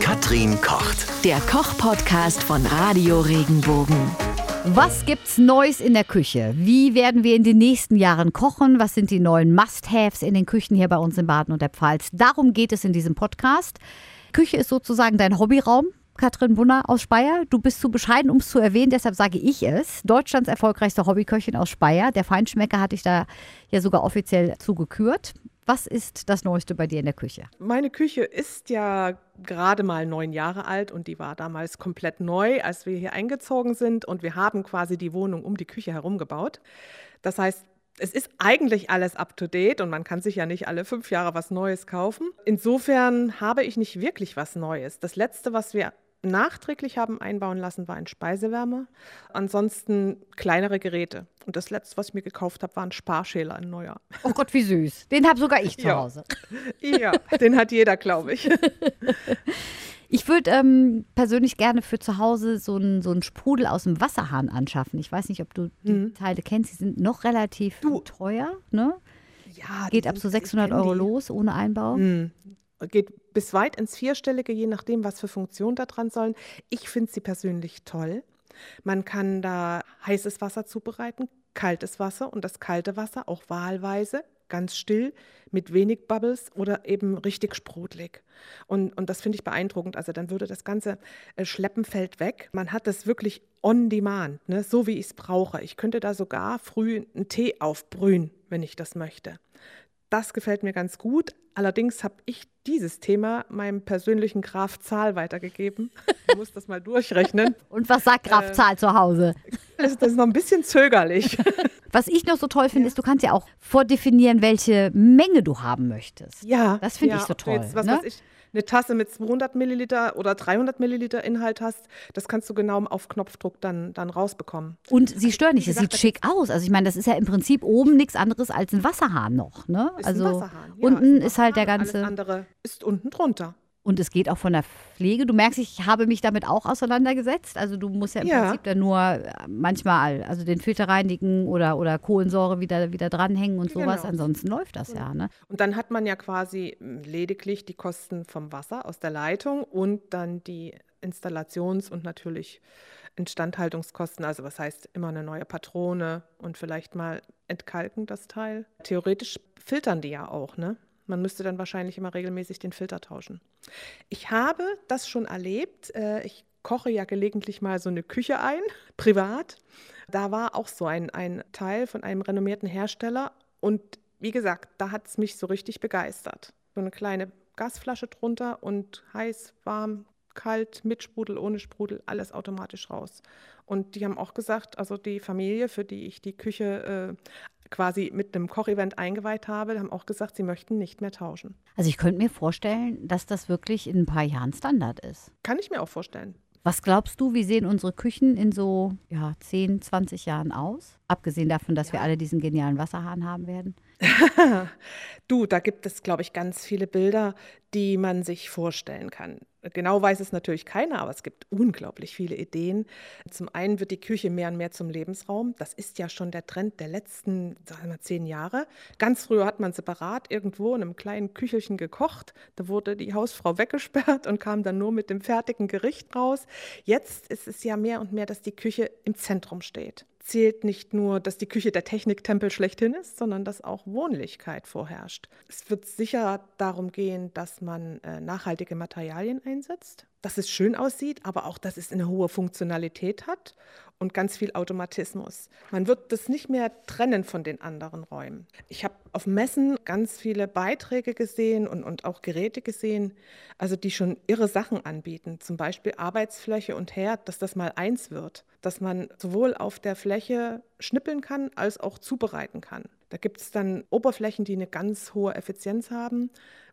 Katrin kocht. Der Koch-Podcast von Radio Regenbogen. Was gibt's Neues in der Küche? Wie werden wir in den nächsten Jahren kochen? Was sind die neuen Must-Haves in den Küchen hier bei uns in Baden und der Pfalz? Darum geht es in diesem Podcast. Küche ist sozusagen dein Hobbyraum. Katrin Bunner aus Speyer. Du bist zu bescheiden, um es zu erwähnen, deshalb sage ich es. Deutschlands erfolgreichste Hobbyköchin aus Speyer. Der Feinschmecker hatte ich da ja sogar offiziell zugekürt. Was ist das Neueste bei dir in der Küche? Meine Küche ist ja gerade mal neun Jahre alt und die war damals komplett neu, als wir hier eingezogen sind und wir haben quasi die Wohnung um die Küche herum gebaut. Das heißt, es ist eigentlich alles up-to-date und man kann sich ja nicht alle fünf Jahre was Neues kaufen. Insofern habe ich nicht wirklich was Neues. Das Letzte, was wir nachträglich haben einbauen lassen, war ein Speisewärmer. Ansonsten kleinere Geräte. Und das letzte, was ich mir gekauft habe, war ein Sparschäler, ein neuer. Oh Gott, wie süß. Den habe sogar ich zu Ja. Hause. Ja, den hat jeder, glaube ich. Ich würde ähm, persönlich gerne für zu Hause so einen so einen Sprudel aus dem Wasserhahn anschaffen. Ich weiß nicht, ob du die Teile kennst. Die sind noch relativ Du. teuer. Ne? Ja, Geht ab so sind- ich 600 kenn Euro los ohne Einbau. Geht bis weit ins Vierstellige, je nachdem, was für Funktionen da dran sollen. Ich finde sie persönlich toll. Man kann da heißes Wasser zubereiten, kaltes Wasser und das kalte Wasser auch wahlweise, ganz still, mit wenig Bubbles oder eben richtig sprudelig. Und, und das finde ich beeindruckend. Also dann würde das ganze äh, Schleppen fällt weg. Man hat das wirklich on demand, ne? so wie ich es brauche. Ich könnte da sogar früh einen Tee aufbrühen, wenn ich das möchte. Das gefällt mir ganz gut. Allerdings habe ich dieses Thema meinem persönlichen Graf Zahl weitergegeben. Ich muss das mal durchrechnen. Und was sagt Graf Äh. Zahl zu Hause? Das ist, das ist noch ein bisschen zögerlich. Was ich noch so toll finde, ist, du kannst ja auch vordefinieren, welche Menge du haben möchtest. Ja, Das finde ja, ich so toll, Jetzt, was ne? ich, eine Tasse mit 200 Milliliter oder 300 Milliliter Inhalt hast, das kannst du genau auf Knopfdruck dann, dann rausbekommen. Und sie stören nicht. Das sieht schick aus. Also ich meine, das ist ja im Prinzip oben nichts anderes als ein Wasserhahn noch. Ne? Ist also ein Wasserhahn. Ja, unten ein ist halt der ganze. Alles andere ist unten drunter. Und es geht auch von der Pflege. Du merkst, ich habe mich damit auch auseinandergesetzt. Also du musst ja im Ja. Prinzip dann nur äh, manchmal also den Filter reinigen oder, oder Kohlensäure wieder, wieder dranhängen und sowas. Genau. Ansonsten läuft das ja. Ne? Und dann hat man ja quasi mm, lediglich die Kosten vom Wasser aus der Leitung und dann die Installations- und natürlich Instandhaltungskosten. Also was heißt immer eine neue Patrone und vielleicht mal entkalken das Teil. Theoretisch filtern die ja auch, ne? Man müsste dann wahrscheinlich immer regelmäßig den Filter tauschen. Ich habe das schon erlebt. Äh, Ich koche ja gelegentlich mal so eine Küche ein, privat. Da war auch so ein, ein Teil von einem renommierten Hersteller. Und wie gesagt, da hat es mich so richtig begeistert. So eine kleine Gasflasche drunter und heiß, warm, kalt, mit Sprudel, ohne Sprudel, alles automatisch raus. Und die haben auch gesagt, also die Familie, für die ich die Küche äh, quasi mit einem Kochevent eingeweiht habe, haben auch gesagt, sie möchten nicht mehr tauschen. Also ich könnte mir vorstellen, dass das wirklich in ein paar Jahren Standard ist. Kann ich mir auch vorstellen. Was glaubst du, wie sehen unsere Küchen in so ja, 10, 20 Jahren aus? Abgesehen davon, dass wir alle diesen genialen Wasserhahn haben werden. Du, da gibt es, glaube ich, ganz viele Bilder, die man sich vorstellen kann. Genau weiß es natürlich keiner, aber es gibt unglaublich viele Ideen. Zum einen wird die Küche mehr und mehr zum Lebensraum. Das ist ja schon der Trend der letzten, sagen wir zehn Jahre. Ganz früher hat man separat irgendwo in einem kleinen Küchelchen gekocht. Da wurde die Hausfrau weggesperrt und kam dann nur mit dem fertigen Gericht raus. Jetzt ist es ja mehr und mehr, dass die Küche im Zentrum steht zählt nicht nur, dass die Küche der Techniktempel schlechthin ist, sondern dass auch Wohnlichkeit vorherrscht. Es wird sicher darum gehen, dass man äh, nachhaltige Materialien einsetzt, dass es schön aussieht, aber auch, dass es eine hohe Funktionalität hat und ganz viel Automatismus. Man wird das nicht mehr trennen von den anderen Räumen. Ich habe auf Messen ganz viele Beiträge gesehen und, und auch Geräte gesehen, also die schon irre Sachen anbieten, zum Beispiel Arbeitsfläche und Herd, dass das mal eins wird, dass man sowohl auf der Fläche schnippeln kann als auch zubereiten kann. Da gibt es dann Oberflächen, die eine ganz hohe Effizienz haben,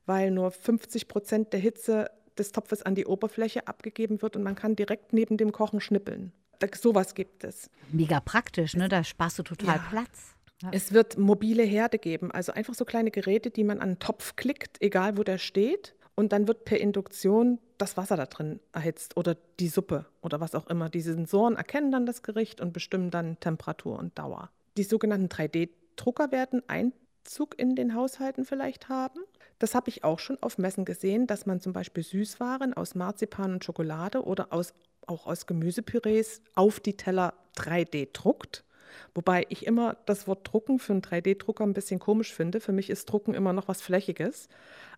weil nur 50 Prozent der Hitze des Topfes an die Oberfläche abgegeben wird und man kann direkt neben dem Kochen schnippeln. Da, sowas gibt es. Mega praktisch, ne? Da sparst du total Ja. Platz. Ja. Es wird mobile Herde geben, also einfach so kleine Geräte, die man an den Topf klickt, egal wo der steht. Und dann wird per Induktion das Wasser da drin erhitzt oder die Suppe oder was auch immer. Die Sensoren erkennen dann das Gericht und bestimmen dann Temperatur und Dauer. Die sogenannten 3D-Drucker werden Einzug in den Haushalten vielleicht haben. Das habe ich auch schon auf Messen gesehen, dass man zum Beispiel Süßwaren aus Marzipan und Schokolade oder aus, auch aus Gemüsepürees auf die Teller 3D druckt. Wobei ich immer das Wort drucken für einen 3D-Drucker ein bisschen komisch finde. Für mich ist Drucken immer noch was Flächiges.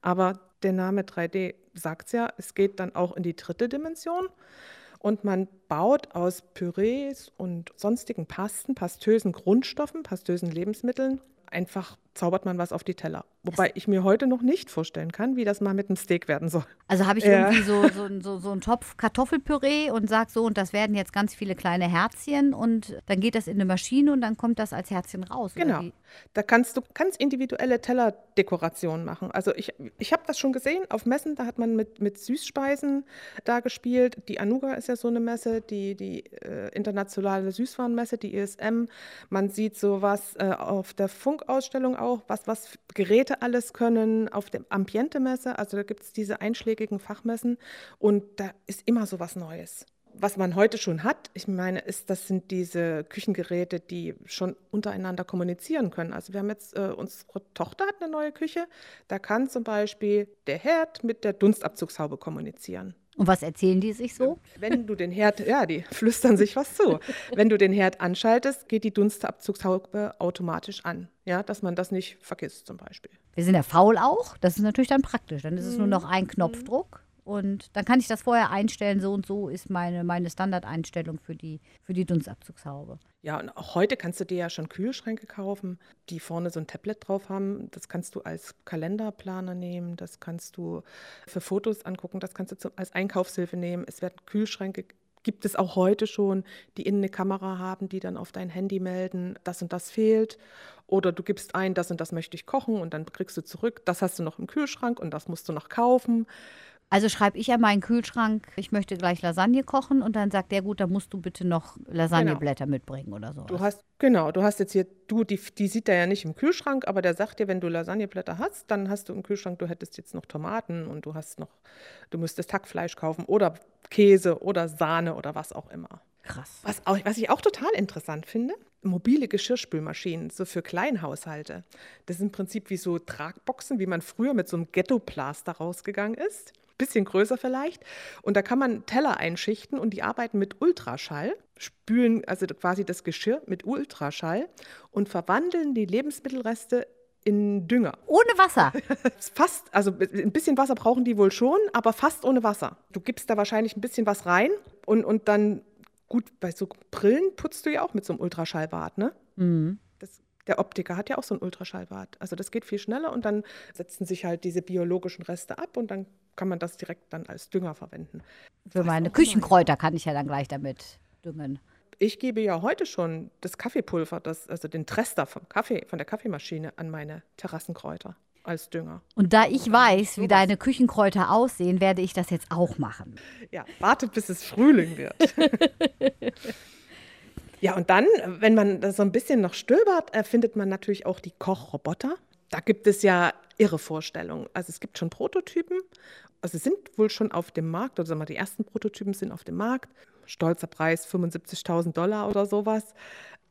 Aber der Name 3D sagt es ja, es geht dann auch in die dritte Dimension. Und man baut aus Pürees und sonstigen Pasten, pastösen Grundstoffen, pastösen Lebensmitteln einfach zaubert man was auf die Teller. Wobei ich mir heute noch nicht vorstellen kann, wie das mal mit einem Steak werden soll. Also habe ich Ja. irgendwie so, so, so, so einen Topf Kartoffelpüree und sag so, und das werden jetzt ganz viele kleine Herzchen und dann geht das in eine Maschine und dann kommt das als Herzchen raus. Genau. Da kannst du ganz individuelle Tellerdekorationen machen. Also ich, ich habe das schon gesehen auf Messen, da hat man mit, mit Süßspeisen da gespielt. Die Anuga ist ja so eine Messe, die, die äh, internationale Süßwarenmesse, die ISM. Man sieht sowas äh, auf der Funkausstellung auch, was, was Geräte alles können, auf der Ambiente-Messe. Also da gibt es diese einschlägigen Fachmessen und da ist immer so was Neues was man heute schon hat, ich meine, ist, das sind diese Küchengeräte, die schon untereinander kommunizieren können. Also wir haben jetzt, äh, unsere Tochter hat eine neue Küche, da kann zum Beispiel der Herd mit der Dunstabzugshaube kommunizieren. Und was erzählen die sich so? Wenn du den Herd, ja, die flüstern sich was zu. Wenn du den Herd anschaltest, geht die Dunstabzugshaube automatisch an. Ja, dass man das nicht vergisst zum Beispiel. Wir sind ja faul auch. Das ist natürlich dann praktisch. Dann ist es Mhm. nur noch ein Knopfdruck. Und dann kann ich das vorher einstellen, so und so ist meine, meine Standardeinstellung für die, für die Dunstabzugshaube. Ja, und auch heute kannst du dir ja schon Kühlschränke kaufen, die vorne so ein Tablet drauf haben. Das kannst du als Kalenderplaner nehmen, das kannst du für Fotos angucken, das kannst du zum, als Einkaufshilfe nehmen. Es werden Kühlschränke, gibt es auch heute schon, die innen eine Kamera haben, die dann auf dein Handy melden, das und das fehlt. Oder du gibst ein, das und das möchte ich kochen und dann kriegst du zurück, das hast du noch im Kühlschrank und das musst du noch kaufen. Also schreibe ich an meinen Kühlschrank, ich möchte gleich Lasagne kochen und dann sagt der, gut, dann musst du bitte noch Lasagneblätter mitbringen oder so. Du hast, genau, du hast jetzt hier, du, die, die sieht er ja nicht im Kühlschrank, aber der sagt dir, wenn du Lasagneblätter hast, dann hast du im Kühlschrank, du hättest jetzt noch Tomaten und du hast noch, du müsstest Hackfleisch kaufen oder Käse oder Sahne oder was auch immer. Krass. Was, auch, was ich auch total interessant finde, mobile Geschirrspülmaschinen, so für Kleinhaushalte. Das ist im Prinzip wie so Tragboxen, wie man früher mit so einem Ghetto-Plaster rausgegangen ist. Bisschen größer vielleicht. Und da kann man Teller einschichten und die arbeiten mit Ultraschall, spülen also quasi das Geschirr mit Ultraschall und verwandeln die Lebensmittelreste in Dünger. Ohne Wasser. Fast, also ein bisschen Wasser brauchen die wohl schon, aber fast ohne Wasser. Du gibst da wahrscheinlich ein bisschen was rein und, und dann, gut, bei so Brillen putzt du ja auch mit so einem Ultraschallbad, ne? Mhm. Der Optiker hat ja auch so ein Ultraschallbad. Also das geht viel schneller und dann setzen sich halt diese biologischen Reste ab und dann kann man das direkt dann als Dünger verwenden. Für meine. Küchenkräuter kann ich ja dann gleich damit düngen. Ich gebe ja heute schon das Kaffeepulver, das, also den Trester vom Kaffee, von der Kaffeemaschine an meine Terrassenkräuter als Dünger. Und da ich weiß, wie deine Küchenkräuter aussehen, werde ich das jetzt auch machen. Ja, wartet, bis es Frühling wird. ja, und dann, wenn man so ein bisschen noch stöbert, äh, findet man natürlich auch die Kochroboter. Da gibt es ja irre Vorstellungen. Also es gibt schon Prototypen, also sind wohl schon auf dem Markt, oder sagen wir, die ersten Prototypen sind auf dem Markt. Stolzer Preis 75.000 Dollar oder sowas.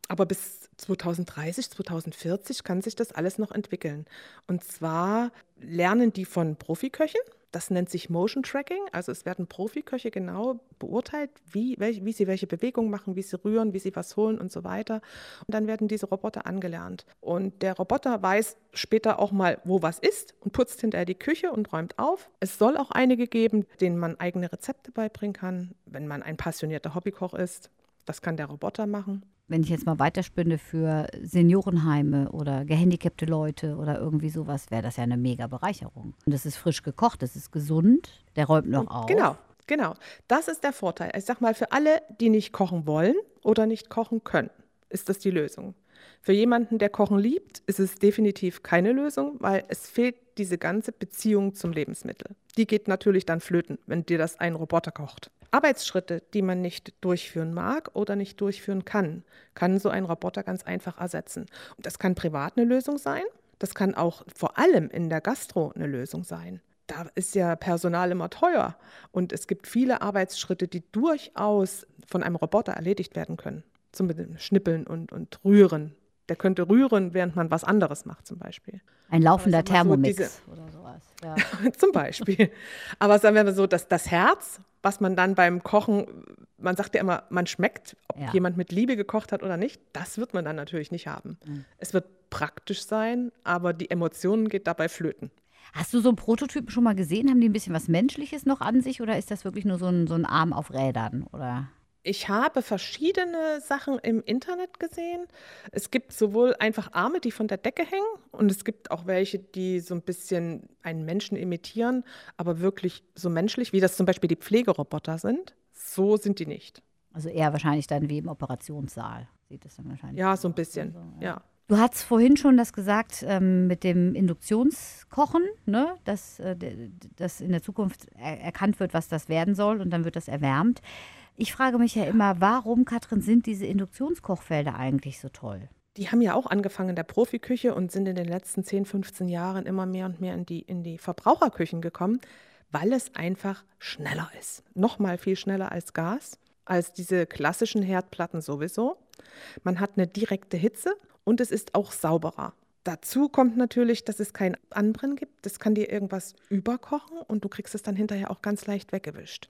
Aber bis 2030, 2040 kann sich das alles noch entwickeln. Und zwar lernen die von Profiköchen. Das nennt sich Motion Tracking. Also es werden Profiköche genau beurteilt, wie, welch, wie sie welche Bewegung machen, wie sie rühren, wie sie was holen und so weiter. Und dann werden diese Roboter angelernt. Und der Roboter weiß später auch mal, wo was ist und putzt hinterher die Küche und räumt auf. Es soll auch einige geben, denen man eigene Rezepte beibringen kann, wenn man ein passionierter Hobbykoch ist. Das kann der Roboter machen. Wenn ich jetzt mal weiterspinne für Seniorenheime oder gehandicapte Leute oder irgendwie sowas, wäre das ja eine mega Bereicherung. Und es ist frisch gekocht, es ist gesund, der räumt noch auf. Genau, genau. Das ist der Vorteil. Ich sag mal, für alle, die nicht kochen wollen oder nicht kochen können, ist das die Lösung. Für jemanden, der Kochen liebt, ist es definitiv keine Lösung, weil es fehlt diese ganze Beziehung zum Lebensmittel. Die geht natürlich dann flöten, wenn dir das ein Roboter kocht. Arbeitsschritte, die man nicht durchführen mag oder nicht durchführen kann, kann so ein Roboter ganz einfach ersetzen. Das kann privat eine Lösung sein, das kann auch vor allem in der Gastro eine Lösung sein da ist ja Personal immer teuer und es gibt viele Arbeitsschritte, die durchaus von einem Roboter erledigt werden können. Zum Beispiel Schnippeln und, und Rühren. Der könnte rühren, während man was anderes macht zum Beispiel. Ein laufender Aber sag mal so, Thermomix diese- oder sowas. Ja. zum Beispiel. Aber sagen wir mal so, dass das Herz, was man dann beim Kochen, man sagt ja immer, man schmeckt, ob Ja. jemand mit Liebe gekocht hat oder nicht, das wird man dann natürlich nicht haben. Mhm. Es wird praktisch sein, aber die Emotionen geht dabei flöten. Hast du so einen Prototypen schon mal gesehen? Haben die ein bisschen was Menschliches noch an sich oder ist das wirklich nur so ein, so ein Arm auf Rädern? Oder? Ich habe verschiedene Sachen im Internet gesehen. Es gibt sowohl einfach Arme, die von der Decke hängen, und es gibt auch welche, die so ein bisschen einen Menschen imitieren, aber wirklich so menschlich, wie das zum Beispiel die Pflegeroboter sind. So sind die nicht. Also eher wahrscheinlich dann wie im Operationssaal. Sieht es dann wahrscheinlich. Ja, so ein bisschen. Also, Ja. Du hast vorhin schon das gesagt ähm, mit dem Induktionskochen, ne? dass, äh, dass in der Zukunft er erkannt wird, was das werden soll und dann wird das erwärmt. Ich frage mich ja immer, warum, Katrin, sind diese Induktionskochfelder eigentlich so toll? Die haben ja auch angefangen in der Profiküche und sind in den letzten 10, 15 Jahren immer mehr und mehr in die, in die Verbraucherküchen gekommen, weil es einfach schneller ist. Nochmal viel schneller als Gas, als diese klassischen Herdplatten sowieso. Man hat eine direkte Hitze und es ist auch sauberer. Dazu kommt natürlich, dass es kein Anbrennen gibt. Das kann dir irgendwas überkochen und du kriegst es dann hinterher auch ganz leicht weggewischt.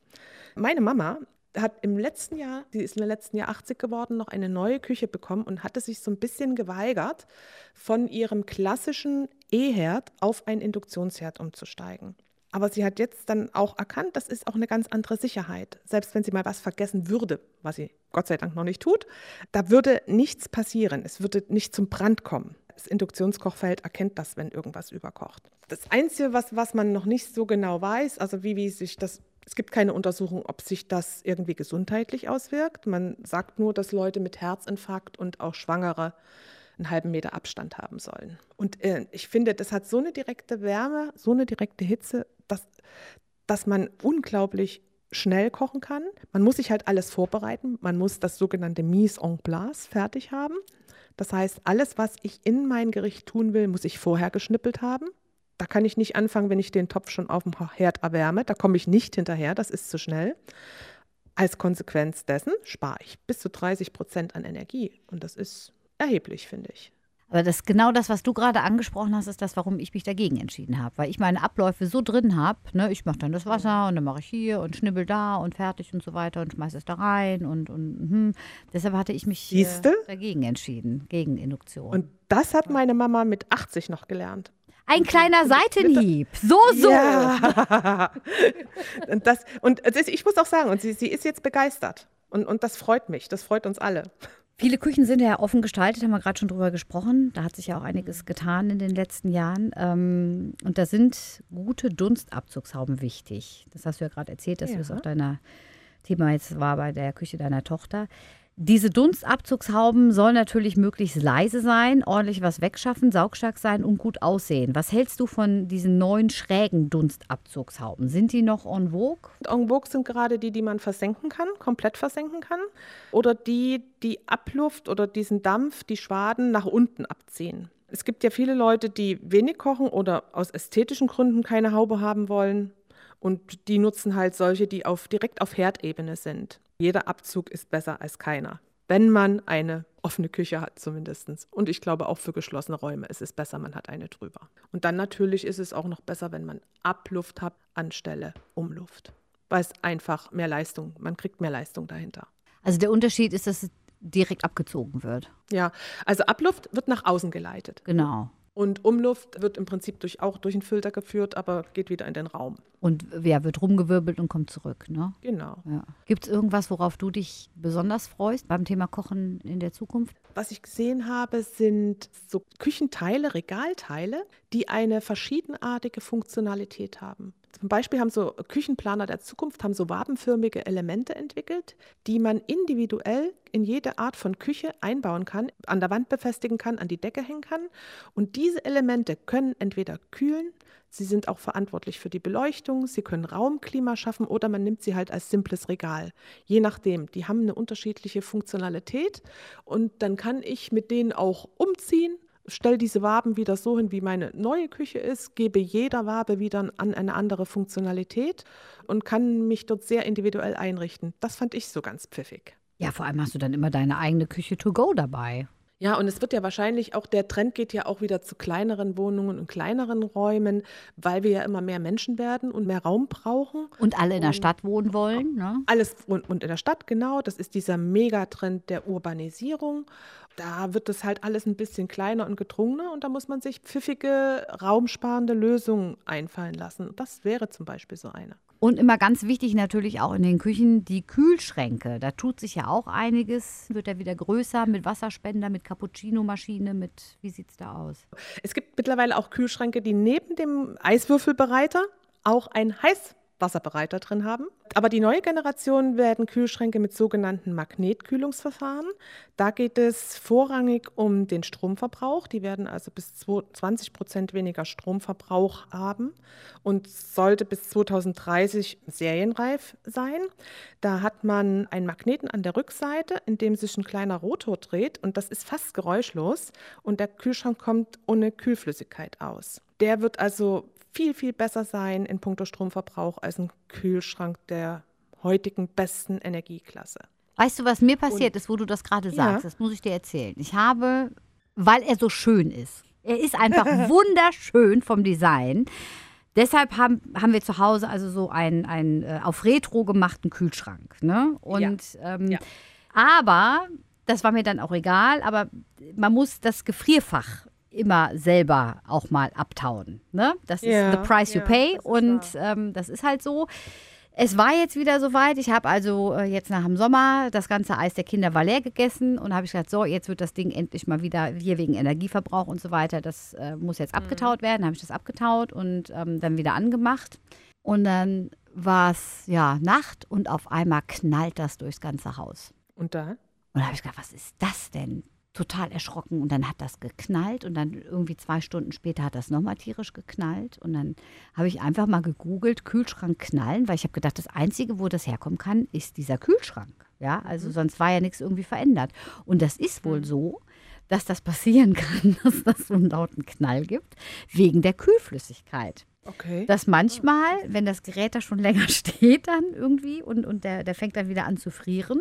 Meine Mama hat im letzten Jahr, die ist im letzten Jahr 80 geworden, noch eine neue Küche bekommen und hatte sich so ein bisschen geweigert, von ihrem klassischen E-Herd auf einen Induktionsherd umzusteigen. Aber sie hat jetzt dann auch erkannt, das ist auch eine ganz andere Sicherheit. Selbst wenn sie mal was vergessen würde, was sie Gott sei Dank noch nicht tut, da würde nichts passieren. Es würde nicht zum Brand kommen. Das Induktionskochfeld erkennt das, wenn irgendwas überkocht. Das Einzige, was, was man noch nicht so genau weiß, also wie, wie sich das, es gibt keine Untersuchung, ob sich das irgendwie gesundheitlich auswirkt. Man sagt nur, dass Leute mit Herzinfarkt und auch Schwangere einen halben Meter Abstand haben sollen. Und äh, ich finde, das hat so eine direkte Wärme, so eine direkte Hitze, dass, dass man unglaublich schnell kochen kann. Man muss sich halt alles vorbereiten. Man muss das sogenannte Mise en place fertig haben. Das heißt, alles, was ich in mein Gericht tun will, muss ich vorher geschnippelt haben. Da kann ich nicht anfangen, wenn ich den Topf schon auf dem Herd erwärme. Da komme ich nicht hinterher, das ist zu schnell. Als Konsequenz dessen spare ich bis zu 30 Prozent an Energie. Und das ist erheblich, finde ich. Aber das genau das, was du gerade angesprochen hast, ist das, warum ich mich dagegen entschieden habe. Weil ich meine Abläufe so drin habe, ne, ich mache dann das Wasser und dann mache ich hier und schnibbel da und fertig und so weiter und schmeiße es da rein und, und hm. deshalb hatte ich mich äh, dagegen entschieden, gegen Induktion. Und das hat meine Mama mit 80 noch gelernt. Ein kleiner Seitenhieb. So, so. Ja. und das, und es ich muss auch sagen, und sie, sie ist jetzt begeistert. Und, und das freut mich, das freut uns alle. Viele Küchen sind ja offen gestaltet, haben wir gerade schon drüber gesprochen. Da hat sich ja auch einiges getan in den letzten Jahren. Ähm, und da sind gute Dunstabzugshauben wichtig. Das hast du ja gerade erzählt, dass Ja. das auch deiner Thema jetzt war bei der Küche deiner Tochter. Diese Dunstabzugshauben sollen natürlich möglichst leise sein, ordentlich was wegschaffen, saugstark sein und gut aussehen. Was hältst du von diesen neuen schrägen Dunstabzugshauben? Sind die noch en vogue? En vogue sind gerade die, die man versenken kann, komplett versenken kann. Oder die, die Abluft oder diesen Dampf, die Schwaden nach unten abziehen. Es gibt ja viele Leute, die wenig kochen oder aus ästhetischen Gründen keine Haube haben wollen. Und die nutzen halt solche, die auf, direkt auf Herdebene sind. Jeder Abzug ist besser als keiner. Wenn man eine offene Küche hat zumindest. Und ich glaube auch für geschlossene Räume ist es besser, man hat eine drüber. Und dann natürlich ist es auch noch besser, wenn man Abluft hat anstelle Umluft. Weil es einfach mehr Leistung, man kriegt mehr Leistung dahinter. Also der Unterschied ist, dass es direkt abgezogen wird. Ja, also Abluft wird nach außen geleitet. Genau. Und Umluft wird im Prinzip durch, auch durch einen Filter geführt, aber geht wieder in den Raum. Und ja, wird rumgewirbelt und kommt zurück. Ne? Genau. Ja. Gibt es irgendwas, worauf du dich besonders freust beim Thema Kochen in der Zukunft? Was ich gesehen habe, sind so Küchenteile, Regalteile, die eine verschiedenartige Funktionalität haben. Zum Beispiel haben so Küchenplaner der Zukunft haben so wabenförmige Elemente entwickelt, die man individuell in jede Art von Küche einbauen kann, an der Wand befestigen kann, an die Decke hängen kann. Und diese Elemente können entweder kühlen, sie sind auch verantwortlich für die Beleuchtung, sie können Raumklima schaffen oder man nimmt sie halt als simples Regal. Je nachdem, die haben eine unterschiedliche Funktionalität und dann kann ich mit denen auch umziehen stelle diese Waben wieder so hin, wie meine neue Küche ist, gebe jeder Wabe wieder an eine andere Funktionalität und kann mich dort sehr individuell einrichten. Das fand ich so ganz pfiffig. Ja, vor allem hast du dann immer deine eigene Küche to go dabei. Ja, und es wird ja wahrscheinlich auch, der Trend geht ja auch wieder zu kleineren Wohnungen und kleineren Räumen, weil wir ja immer mehr Menschen werden und mehr Raum brauchen. Und alle in der Stadt wohnen wollen. Ne? Alles und, und in der Stadt, genau. Das ist dieser Megatrend der Urbanisierung. Da wird das halt alles ein bisschen kleiner und gedrungener und da muss man sich pfiffige, raumsparende Lösungen einfallen lassen. Das wäre zum Beispiel so eine. Und immer ganz wichtig natürlich auch in den Küchen die Kühlschränke. Da tut sich ja auch einiges. Wird er wieder größer mit Wasserspender, mit Cappuccino-Maschine, mit wie sieht es da aus? Es gibt mittlerweile auch Kühlschränke, die neben dem Eiswürfelbereiter auch ein Heiß Wasserbereiter drin haben. Aber die neue Generation werden Kühlschränke mit sogenannten Magnetkühlungsverfahren. Da geht es vorrangig um den Stromverbrauch. Die werden also bis 20 Prozent weniger Stromverbrauch haben und sollte bis 2030 serienreif sein. Da hat man einen Magneten an der Rückseite, in dem sich ein kleiner Rotor dreht und das ist fast geräuschlos und der Kühlschrank kommt ohne Kühlflüssigkeit aus. Der wird also viel, viel besser sein in puncto Stromverbrauch als ein Kühlschrank der heutigen besten Energieklasse. Weißt du, was mir passiert Und, ist, wo du das gerade sagst? Ja. Das muss ich dir erzählen. Ich habe, weil er so schön ist, er ist einfach wunderschön vom Design. Deshalb haben, haben wir zu Hause also so einen, einen äh, auf Retro gemachten Kühlschrank. Ne? Und ja. Ähm, ja. aber das war mir dann auch egal, aber man muss das Gefrierfach immer selber auch mal abtauen. Ne? Das ja, ist the price you ja, pay und ähm, das ist halt so. Es war jetzt wieder soweit. Ich habe also äh, jetzt nach dem Sommer das ganze Eis der Kinder war leer gegessen und habe ich gesagt, so, jetzt wird das Ding endlich mal wieder hier wegen Energieverbrauch und so weiter. Das äh, muss jetzt mhm. abgetaut werden. Dann habe ich das abgetaut und ähm, dann wieder angemacht. Und dann war es ja Nacht und auf einmal knallt das durchs ganze Haus. Und da? Und da habe ich gedacht, was ist das denn? Total erschrocken und dann hat das geknallt und dann irgendwie zwei Stunden später hat das nochmal tierisch geknallt und dann habe ich einfach mal gegoogelt, Kühlschrank knallen, weil ich habe gedacht, das Einzige, wo das herkommen kann, ist dieser Kühlschrank. Ja, also mhm. sonst war ja nichts irgendwie verändert. Und das ist wohl mhm. so, dass das passieren kann, dass das so einen lauten Knall gibt, wegen der Kühlflüssigkeit. Okay. Dass manchmal, wenn das Gerät da schon länger steht, dann irgendwie und, und der, der fängt dann wieder an zu frieren,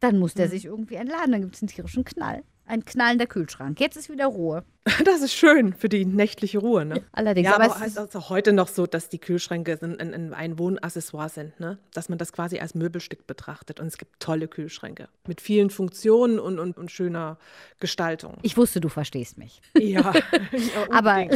dann muss der mhm. sich irgendwie entladen. Dann gibt es einen tierischen Knall. Ein knallender Kühlschrank. Jetzt ist wieder Ruhe. Das ist schön für die nächtliche Ruhe, ne? Allerdings. Ja, aber, aber es ist auch heute noch so, dass die Kühlschränke ein, ein, ein Wohnaccessoire sind, ne? Dass man das quasi als Möbelstück betrachtet. Und es gibt tolle Kühlschränke mit vielen Funktionen und, und, und schöner Gestaltung. Ich wusste, du verstehst mich. Ja. ja aber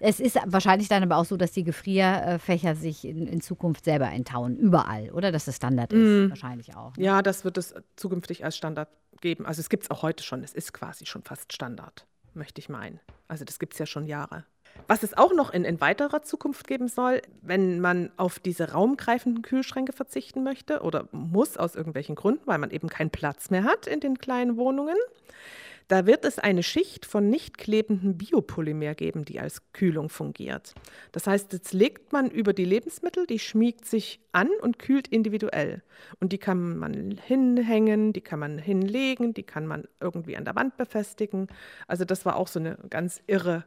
es ist wahrscheinlich dann aber auch so, dass die Gefrierfächer sich in, in Zukunft selber eintauen. Überall, oder? Dass das Standard ist. Mm. Wahrscheinlich auch. Ne? Ja, das wird es zukünftig als Standard geben. Also es gibt es auch heute schon. Es ist quasi schon fast Standard möchte ich meinen. Also das gibt es ja schon Jahre. Was es auch noch in, in, weiterer Zukunft geben soll, wenn man auf diese raumgreifenden Kühlschränke verzichten möchte oder muss aus irgendwelchen Gründen, weil man eben keinen Platz mehr hat in den kleinen Wohnungen, da wird es eine Schicht von nicht klebendem Biopolymer geben, die als Kühlung fungiert. Das heißt, jetzt legt man über die Lebensmittel, die schmiegt sich an und kühlt individuell. Und die kann man hinhängen, die kann man hinlegen, die kann man irgendwie an der Wand befestigen. Also das war auch so eine ganz irre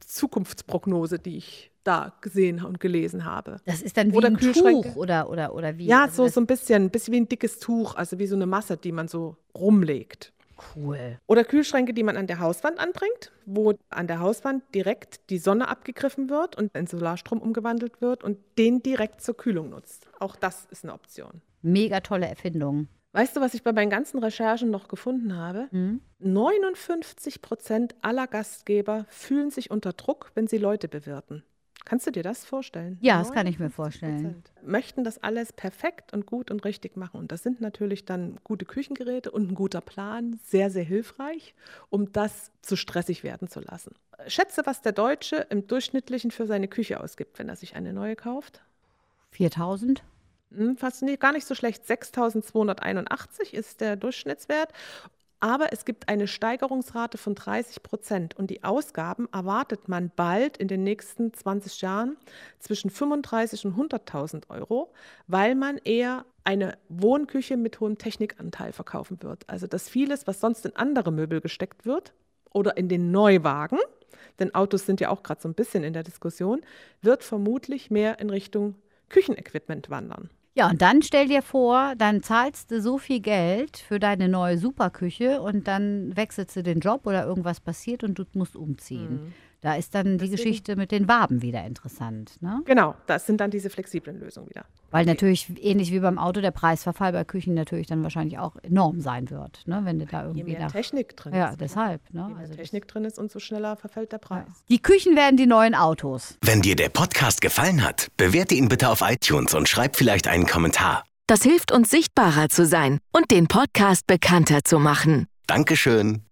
Zukunftsprognose, die ich da gesehen und gelesen habe. Das ist dann wie oder ein Tuch oder, oder, oder wie? Ja, also so, so ein bisschen, ein bisschen wie ein dickes Tuch, also wie so eine Masse, die man so rumlegt. Cool. Oder Kühlschränke, die man an der Hauswand anbringt, wo an der Hauswand direkt die Sonne abgegriffen wird und in Solarstrom umgewandelt wird und den direkt zur Kühlung nutzt. Auch das ist eine Option. Mega tolle Erfindung. Weißt du, was ich bei meinen ganzen Recherchen noch gefunden habe? Mhm. 59 Prozent aller Gastgeber fühlen sich unter Druck, wenn sie Leute bewirten. Kannst du dir das vorstellen? Ja, das kann ich mir vorstellen. Möchten das alles perfekt und gut und richtig machen. Und das sind natürlich dann gute Küchengeräte und ein guter Plan, sehr, sehr hilfreich, um das zu stressig werden zu lassen. Schätze, was der Deutsche im Durchschnittlichen für seine Küche ausgibt, wenn er sich eine neue kauft. 4000? Hm, fast nie, gar nicht so schlecht. 6.281 ist der Durchschnittswert. Aber es gibt eine Steigerungsrate von 30 Prozent und die Ausgaben erwartet man bald in den nächsten 20 Jahren zwischen 35 und 100.000 Euro, weil man eher eine Wohnküche mit hohem Technikanteil verkaufen wird. Also dass vieles, was sonst in andere Möbel gesteckt wird oder in den Neuwagen, denn Autos sind ja auch gerade so ein bisschen in der Diskussion, wird vermutlich mehr in Richtung Küchenequipment wandern. Ja, und dann stell dir vor, dann zahlst du so viel Geld für deine neue Superküche und dann wechselst du den Job oder irgendwas passiert und du musst umziehen. Da ist dann die Deswegen- Geschichte mit den Waben wieder interessant. Ne? Genau, das sind dann diese flexiblen Lösungen wieder. Weil natürlich, ähnlich wie beim Auto, der Preisverfall bei Küchen natürlich dann wahrscheinlich auch enorm sein wird, ne? wenn du da Je irgendwie mehr nach. Technik drin Ja, ist. deshalb. Ne? Je mehr Also Technik drin ist, umso schneller verfällt der Preis. die Küchen werden die neuen Autos. Wenn dir der Podcast gefallen hat, bewerte ihn bitte auf iTunes und schreib vielleicht einen Kommentar. Das hilft uns sichtbarer zu sein und den Podcast bekannter zu machen. Dankeschön.